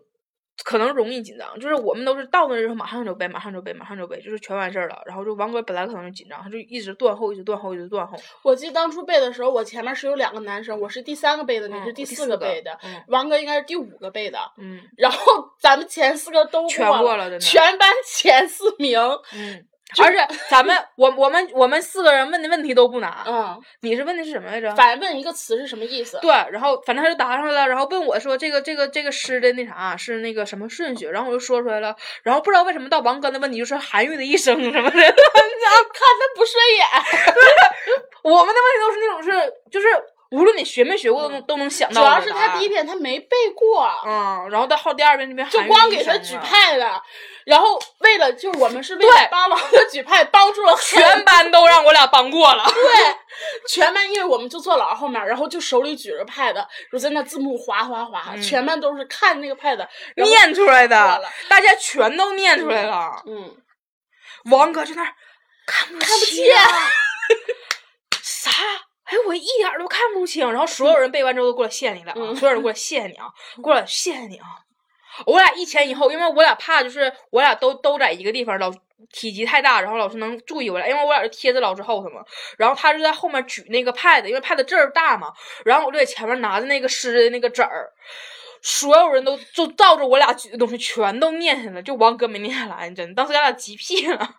Speaker 2: 可能容易紧张，就是我们都是到那之后马上就背，马上就背，马上就背，就是全完事儿了。然后就王哥本来可能就紧张，他就一直断后，一直断后，一直断后。
Speaker 1: 我记得当初背的时候，我前面是有两个男生，我是第三个背的，你是第四个背的，王哥应该是第五个背的。
Speaker 2: 嗯。
Speaker 1: 然后咱们前四个都
Speaker 2: 全
Speaker 1: 过
Speaker 2: 了，
Speaker 1: 全班前四名。
Speaker 2: 嗯。而且咱们我我们我们四个人问的问题都不难。
Speaker 1: 嗯，
Speaker 2: 你是问的是什么来着？
Speaker 1: 反正问一个词是什么意思？
Speaker 2: 对，然后反正他就答上来了，然后问我说这个这个这个诗的那啥是那个什么顺序，然后我就说出来了，然后不知道为什么到王哥的问题就是韩愈的一生什么的，<laughs> 看
Speaker 1: 他不顺眼。<laughs>
Speaker 2: 我们的问题都是那种是就是。无论你学没学过，都能都能想到。
Speaker 1: 主要是他第一遍他没背过，
Speaker 2: 嗯，然后到后第二遍那边
Speaker 1: 就光给他举派了，然后为了就我们是为了帮王哥举派，帮助了
Speaker 2: 全班都让我俩帮过了。
Speaker 1: 对，全班因为我们就坐老师后面，然后就手里举着派的，就在那字幕划划划，全班都是看那个派的
Speaker 2: 念出来的，大家全都念出来了。
Speaker 1: 嗯，
Speaker 2: 王哥在那看
Speaker 1: 不看
Speaker 2: 不
Speaker 1: 见，
Speaker 2: 啥？哎，我一点都看不清。然后所有人背完之后都过来谢谢你了，所有人过来谢谢你啊，过来谢谢你啊。我俩一前一后，因为我俩怕就是我俩都都在一个地方，老体积太大，然后老师能注意我俩，因为我俩是贴着老师后头嘛。然后他就在后面举那个 pad，因为 pad 字儿大嘛。然后我就在前面拿着那个湿的那个纸儿，所有人都就照着我俩举的东西全都念下来，就王哥没念下来，真的，当时咱俩急屁了。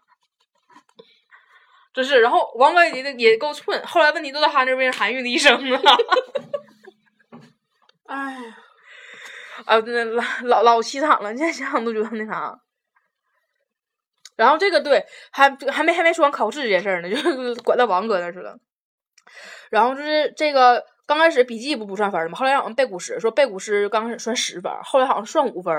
Speaker 2: 真是，然后王哥也也够寸，后来问题都在他那边，韩愈的一生了。<laughs>
Speaker 1: 哎呀，
Speaker 2: 啊，真的老老老凄惨了，现在想想都觉得那啥。然后这个对，还还没还没说完考试这件事儿呢，就拐到王哥那去了。然后就是这个刚开始笔记不不算分儿嘛，后来让我们背古诗，说背古诗刚开始算十分，后来好像算五分，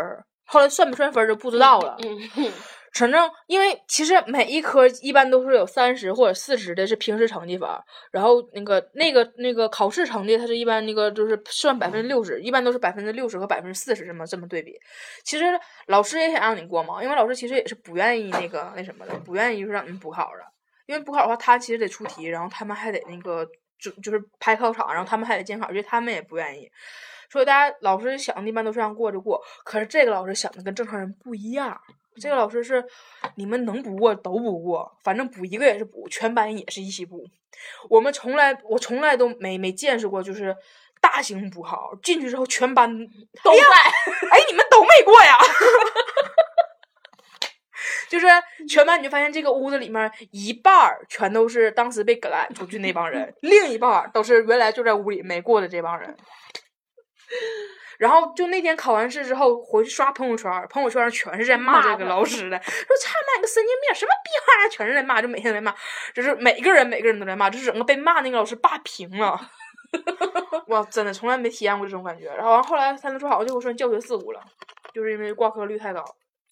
Speaker 2: 后来算不算分就不知道了。<laughs> 反正，因为其实每一科一般都是有三十或者四十的，是平时成绩分然后那个那个那个考试成绩，它是一般那个就是算百分之六十，一般都是百分之六十和百分之四十这么这么对比。其实老师也想让你过嘛，因为老师其实也是不愿意那个那什么的，不愿意就是让你补考的。因为补考的话，他其实得出题，然后他们还得那个就就是排考场，然后他们还得监考，所以他们也不愿意。所以大家老师想的一般都是让过就过，可是这个老师想的跟正常人不一样。这个老师是，你们能不过都不过，反正补一个也是补，全班也是一起补。我们从来我从来都没没见识过，就是大型补考进去之后全班
Speaker 1: 都在，<laughs>
Speaker 2: 哎，你们都没过呀？<laughs> 就是全班你就发现这个屋子里面一半儿全都是当时被赶出去那帮人，<laughs> 另一半儿都是原来就在屋里没过的这帮人。然后就那天考完试之后回去刷朋友圈，朋友圈上全是在骂这个老师的，<laughs> 说他妈个神经病，什么逼玩意儿，全是在骂，就每天在骂，就是每个人每个人都在骂，就是整个被骂那个老师霸屏了。<laughs> 哇，真的从来没体验过这种感觉。然后后来他们说好像就算教学事故了，就是因为挂科率太高。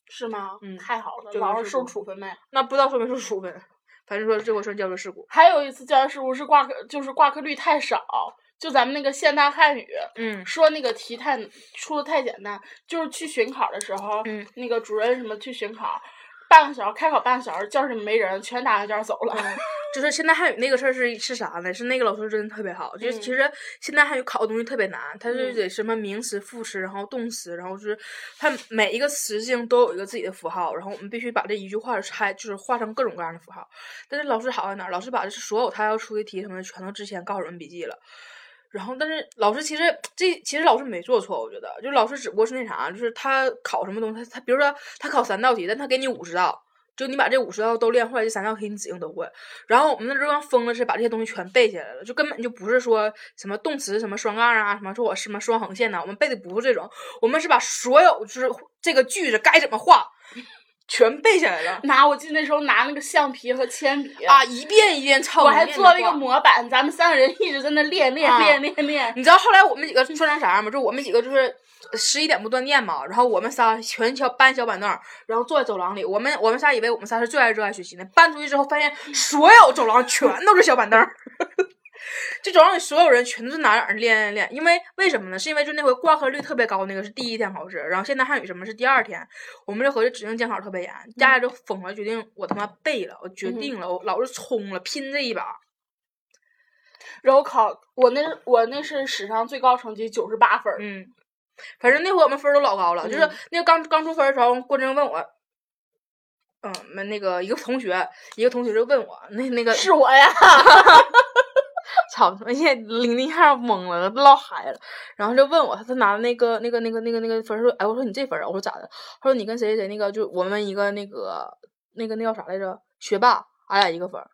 Speaker 1: 是吗？
Speaker 2: 嗯，
Speaker 1: 太好了，老师受处分没？
Speaker 2: 那不知道受没受处分，反正说这回算教学事故。
Speaker 1: 还有一次教学事故是挂科，就是挂科率太少。就咱们那个现代汉语，
Speaker 2: 嗯，
Speaker 1: 说那个题太出的太简单，就是去巡考的时候，
Speaker 2: 嗯，
Speaker 1: 那个主任什么去巡考，半个小时开考半个小时，教室里没人，全打个卷走了。<laughs>
Speaker 2: 就是现代汉语那个事儿是是啥呢？是那个老师真的特别好，就是其实现代汉语考的东西特别难，它是得什么名词、副词，然后动词，然后是它每一个词性都有一个自己的符号，然后我们必须把这一句话拆，就是画成各种各样的符号。但是老师好在哪儿？老师把这所有他要出的题什么的全都之前告诉我们笔记了。然后，但是老师其实这其实老师没做错，我觉得，就老师只不过是那啥，就是他考什么东西，他他比如说他考三道题，但他给你五十道。就你把这五十道都练会，这三道题你指定都会。然后我们那时候疯了，是把这些东西全背下来了，就根本就不是说什么动词什么双杠啊，什么说我什么双横线呐，我们背的不是这种，我们是把所有就是这个句子该怎么画，全背下来了。
Speaker 1: 拿我记得那时候拿那个橡皮和铅笔
Speaker 2: 啊，一遍一遍抄。
Speaker 1: 我还做了一个模板，咱们三个人一直在那练练练练练。
Speaker 2: 你知道后来我们几个说成啥样吗？就我们几个就是。十一点不断电嘛，然后我们仨全小搬小板凳，然后坐在走廊里。我们我们仨以为我们仨是最爱热爱学习的，搬出去之后发现所有走廊全都是小板凳，这走廊里所有人全都是哪哪练练练。因为为什么呢？是因为就那回挂科率特别高，那个是第一天考试，然后现在汉语什么是第二天，我们这合计指定监考特别严，大家就疯了，决定我他妈背了，我决定了，我老是冲了，拼这一把。
Speaker 1: 然后考我那我那是史上最高成绩九十八分，
Speaker 2: 嗯。反正那会我们分儿都老高了，就是那个刚刚出分的时候，郭真问我，嗯，那那个一个同学，一个同学就问我，那那个
Speaker 1: 是我呀，<laughs>
Speaker 2: 操他妈！一下领一下懵了，唠嗨了，然后就问我，他他拿那个那个那个那个那个分说，哎，我说你这分啊，我说咋的？他说你跟谁谁谁那个就我们一个那个那个那叫啥来着？学霸，俺俩一个分儿。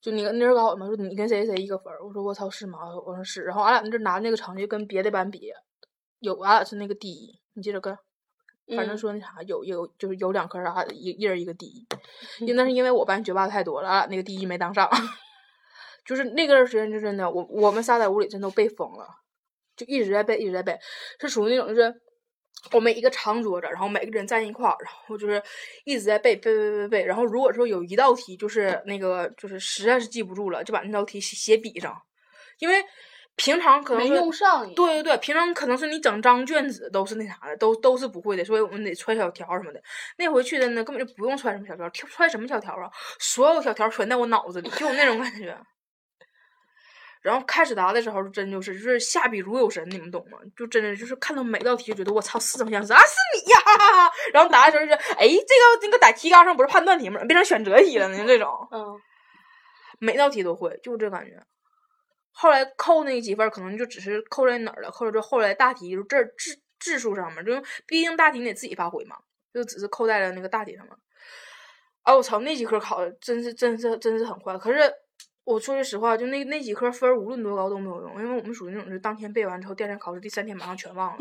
Speaker 2: 就你那时候告诉我嘛，说你跟谁谁谁一个分儿。我说我操是吗？我说是。然后俺俩那阵拿那个成绩跟别的班比。有俺俩是那个第一，你记着跟，反正说那啥有有就是有两科啥一一人一个第一，因为 <laughs> 那是因为我班学霸太多了，俺俩那个第一没当上，就是那段时间就真的我我们仨在屋里真都背疯了，就一直在背一直在背，是属于那种就是我们一个长桌子，然后每个人站一块儿，然后就是一直在背背背背背，然后如果说有一道题就是那个就是实在是记不住了，就把那道题写写笔上，因为。平常可能
Speaker 1: 没用上，
Speaker 2: 对对对，平常可能是你整张卷子都是那啥的，都都是不会的，所以我们得揣小条什么的。那回去的呢，根本就不用揣什么小条，揣什么小条啊？所有小条全在我脑子里，就有那种感觉。然后开始答的时候，真就是就是下笔如有神，你们懂吗？就真的就是看到每道题，就觉得我操，似曾相识啊，是你呀！<laughs> 然后答的时候就是，哎，这个这个在提纲上不是判断题吗？变成选择题了呢？这种，
Speaker 1: 嗯，
Speaker 2: 每道题都会，就这感觉。后来扣那几分，可能就只是扣在哪儿了，扣在这后来大题就这质质数上面，就毕竟大题你得自己发挥嘛，就只是扣在了那个大题上面。啊，我操，那几科考的真是真是真是很坏。可是我说句实话，就那那几科分无论多高都没有用，因为我们属于那种，就当天背完之后，第二天考试第三天马上全忘了，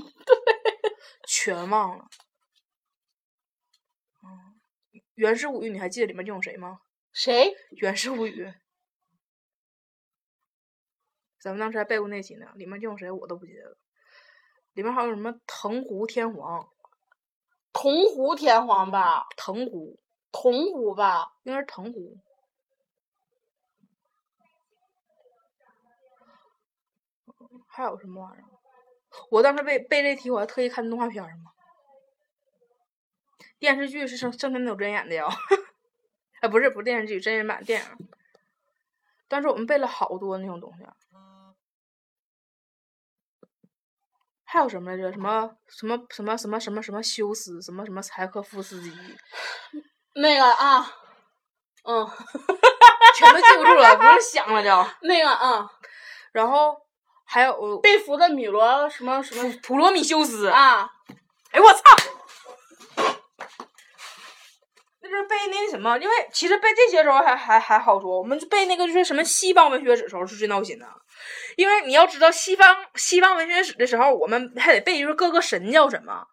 Speaker 2: <laughs> 全忘了。嗯，《源氏物语》你还记得里面用谁吗？
Speaker 1: 谁？
Speaker 2: 《源氏物语》。咱们当时还背过那期呢，里面叫谁我都不记得了。里面还有什么藤壶天皇？
Speaker 1: 铜壶天皇吧？
Speaker 2: 藤壶，
Speaker 1: 铜壶吧？
Speaker 2: 应该是藤壶。还有什么玩意儿？我当时背背这题，我还特意看动画片儿嘛。电视剧是圣圣天斗真演的呀？哎，<laughs> 不是，不是电视剧，真人版电影。但是我们背了好多那种东西。还有什么来着？什么什么什么什么什么什么修斯？什么什么柴可夫斯基？<laughs>
Speaker 1: 那个啊，嗯，<laughs>
Speaker 2: 全都记不住了，不用想了就。
Speaker 1: 那个啊，
Speaker 2: 然后还有
Speaker 1: 被俘的米罗什么什么
Speaker 2: 普罗米修斯
Speaker 1: 啊！
Speaker 2: 哎我操！那是背那什么，因为其实背这些时候还还还好说，我们背那个就是什么西方文学史时候是最闹心的，因为你要知道西方西方文学史的时候，我们还得背就是各个神叫什么，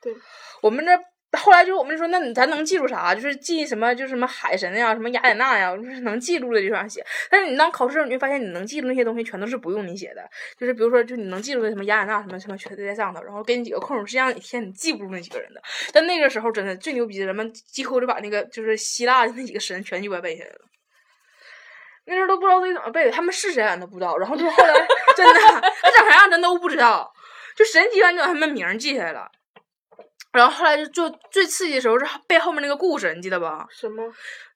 Speaker 1: 对，
Speaker 2: 我们这。后来就我们说，那你咱能记住啥？就是记什么，就是什么海神呀，什么雅典娜呀，就是能记住的就上写。但是你当考试，你就发现你能记住那些东西，全都是不用你写的。就是比如说，就你能记住的什么雅典娜什么什么，全都在上头，然后给你几个空，是让你填你记不住那几个人的。但那个时候真的最牛逼的，人们几乎就把那个就是希腊的那几个神全鸡巴背下来了。那时候都不知道自己怎么背的，他们是谁俺都不知道。然后就后来真的，<laughs> 他长啥样咱都不知道，就神奇完就把他们名记下来了。然后后来就就最刺激的时候是背后面那个故事，你记得吧？
Speaker 1: 什么？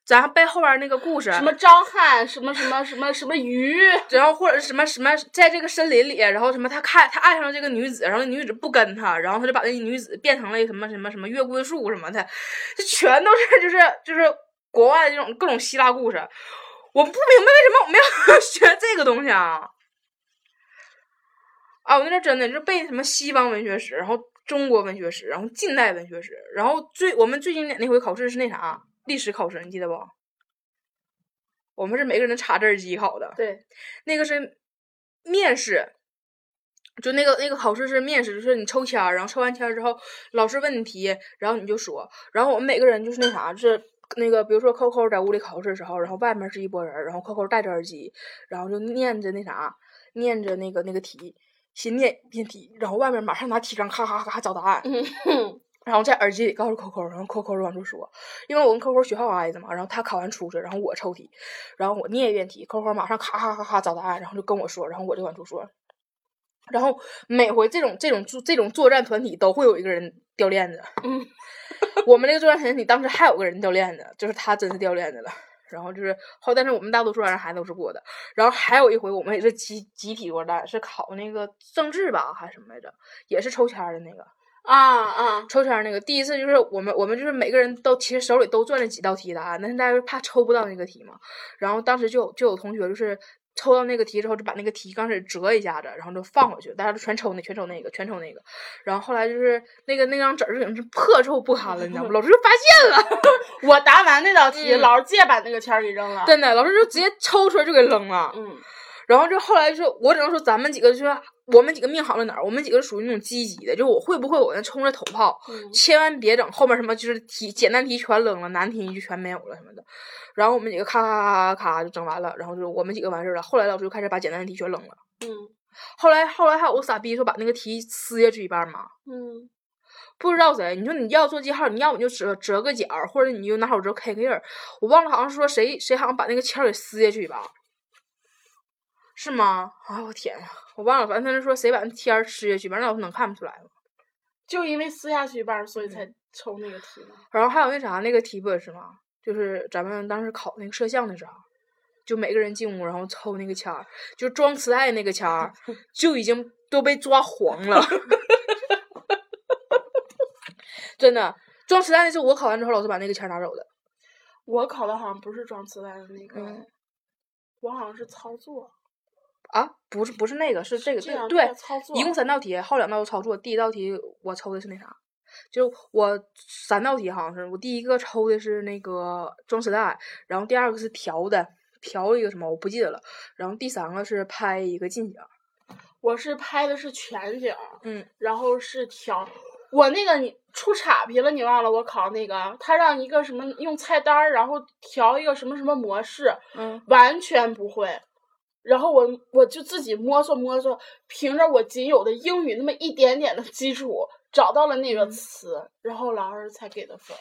Speaker 2: 咱背后边那个故事，
Speaker 1: 什么张翰，什么什么什么什么鱼，<laughs>
Speaker 2: 然后或者什么什么，在这个森林里，然后什么他看他爱上了这个女子，然后那女子不跟他，然后他就把那女子变成了什么什么什么月桂树什么的，这全都是就是就是国外的这种各种希腊故事。我不明白为什么我们要 <laughs> 学这个东西啊？啊，我那阵真的就背什么西方文学史，然后中国文学史，然后近代文学史，然后最我们最经典那回考试是那啥。历史考试你记得不？我们是每个人查字机考的。
Speaker 1: 对，
Speaker 2: 那个是面试，就那个那个考试是面试，就是你抽签儿，然后抽完签儿之后，老师问你题，然后你就说，然后我们每个人就是那啥，就是那个比如说扣扣在屋里考试的时候，然后外面是一拨人，然后扣扣戴着耳机，然后就念着那啥，念着那个那个题，先念一遍题，然后外面马上拿题上咔咔咔找答案。然后在耳机里告诉 Coco，然后 Coco 往出说，因为我跟 Coco 学校挨着嘛，然后他考完出去，然后我抽题，然后我念一遍题，Coco 马上咔咔咔咔找答案，然后就跟我说，然后我就往出说，然后每回这种这种这种作战团体都会有一个人掉链子，
Speaker 1: 嗯，
Speaker 2: 我们那个作战团体当时还有个人掉链子，就是他真是掉链子了，然后就是后，但是我们大多数人还都是过的，然后还有一回我们也是集集体过的，是考那个政治吧还是什么来着，也是抽签的那个。
Speaker 1: 啊啊！
Speaker 2: 抽签那个第一次就是我们我们就是每个人都其实手里都攥着几道题答案，但是大家怕抽不到那个题嘛。然后当时就有就有同学就是抽到那个题之后就把那个题刚开始折一下子，然后就放回去，大家都全抽那全抽那个全抽那个。然后后来就是那个那张纸已经是破臭不堪了，你知道吗？<laughs> 老师就发现了，<laughs>
Speaker 1: 我答完那道题，老师直接把那个签儿给扔了。
Speaker 2: 真的，老师就直接抽出来就给扔了。
Speaker 1: 嗯。
Speaker 2: 然后就后来就是我只能说咱们几个就是。我们几个命好在哪儿？我们几个属于那种积极的，就我会不会我那冲着头炮，千万别整后面什么就是题简单题全扔了，难题就全没有了什么的。然后我们几个咔咔咔咔咔就整完了，然后就我们几个完事儿了。后来老师就开始把简单的题全扔了。
Speaker 1: 嗯。
Speaker 2: 后来后来还有个傻逼说把那个题撕下去一半嘛。
Speaker 1: 嗯。
Speaker 2: 不知道谁，你说你要做记号，你要么就折折个角，或者你就拿手指 K 个印儿。我忘了好像说谁谁好像把那个签儿给撕下去一半。是吗？啊，我天呀，我忘了，反正他是说谁把那签儿撕下去，反正老师能看不出来吗？
Speaker 1: 就因为撕下去一半，所以才抽那个题嘛。
Speaker 2: 然后还有那啥，那个题不也是吗？就是咱们当时考那个摄像的时候，就每个人进屋，然后抽那个签儿，就装磁带那个签儿，<laughs> 就已经都被抓黄了。<laughs> 真的，装磁带那是我考完之后，老师把那个签儿拿走的。
Speaker 1: 我考的好像不是装磁带的那个，我好像是操作。
Speaker 2: 啊，不是不是那个，是这个
Speaker 1: 对
Speaker 2: 对，一共三道题，后两道操作。第一道题我抽的是那啥，就我三道题好像是我第一个抽的是那个装磁带，然后第二个是调的，调一个什么我不记得了，然后第三个是拍一个近景。
Speaker 1: 我是拍的是全景，
Speaker 2: 嗯，
Speaker 1: 然后是调。我那个你出岔劈了，你忘了我考那个，他让一个什么用菜单然后调一个什么什么模式，
Speaker 2: 嗯，
Speaker 1: 完全不会。然后我我就自己摸索摸索，凭着我仅有的英语那么一点点的基础，找到了那个词，然后老师才给的分。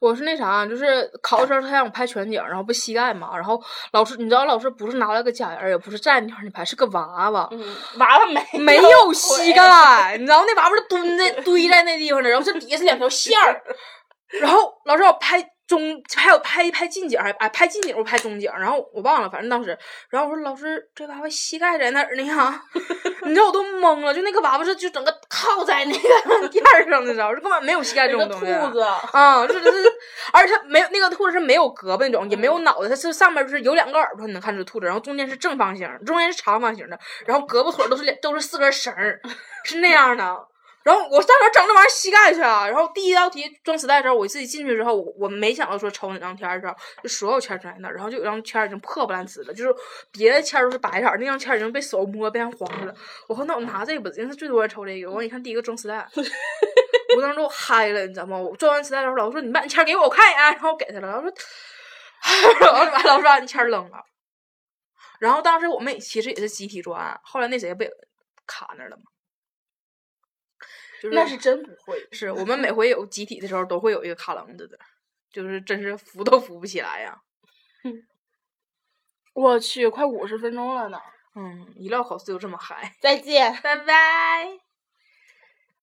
Speaker 2: 我是那啥，就是考的时候他让我拍全景，然后不膝盖嘛，然后老师你知道老师不是拿了个假人，也不是站那块儿拍，是个娃娃，
Speaker 1: 娃娃没
Speaker 2: 没有膝盖，你知道那娃娃是蹲在堆在那地方的，然后这底下是两条线儿，<laughs> 然后老师让我拍。中还有拍一拍近景，还哎拍近景，我拍中景，然后我忘了，反正当时，然后我说老师，这娃娃膝盖在哪儿呢呀？<laughs> 你知道我都懵了，就那个娃娃是就整个靠在那个 <laughs> 垫儿上的，知道？就根本没有膝盖这种东西。
Speaker 1: 兔子
Speaker 2: 啊，就是是，而且它没有那个兔子是没有胳膊那种，也没有脑袋，它是上面就是有两个耳朵，你能看出兔子，然后中间是正方形，中间是长方形的，然后胳膊腿都是两都是四根绳儿，是那样的。然后我上哪整这玩意儿膝盖去啊？然后第一道题装磁带的时候，我自己进去之后，我我没想到说抽哪张签儿的时候，就所有签儿全在那儿，然后就有张签儿已经破不烂呲了，就是别的签儿都是白色儿，那张签儿已经被手摸变成黄了。我说那我拿这个吧，因为最多人抽这个。<laughs> 我一看第一个装磁带，我当时都嗨了，你知道吗？我装完磁带的时候，老师说你把你签儿给我，我看一眼，然后我给他了。老师说，<laughs> 老师把你签儿扔了。然后当时我们其实也是集体作案，后来那谁被卡那儿了嘛。
Speaker 1: 那是真不会，
Speaker 2: 是我们每回有集体的时候都会有一个卡楞子的，就是真是扶都扶不起来呀。<laughs>
Speaker 1: 我去，快五十分钟了呢。
Speaker 2: 嗯，一唠考试就这么嗨。
Speaker 1: 再见，
Speaker 2: 拜拜。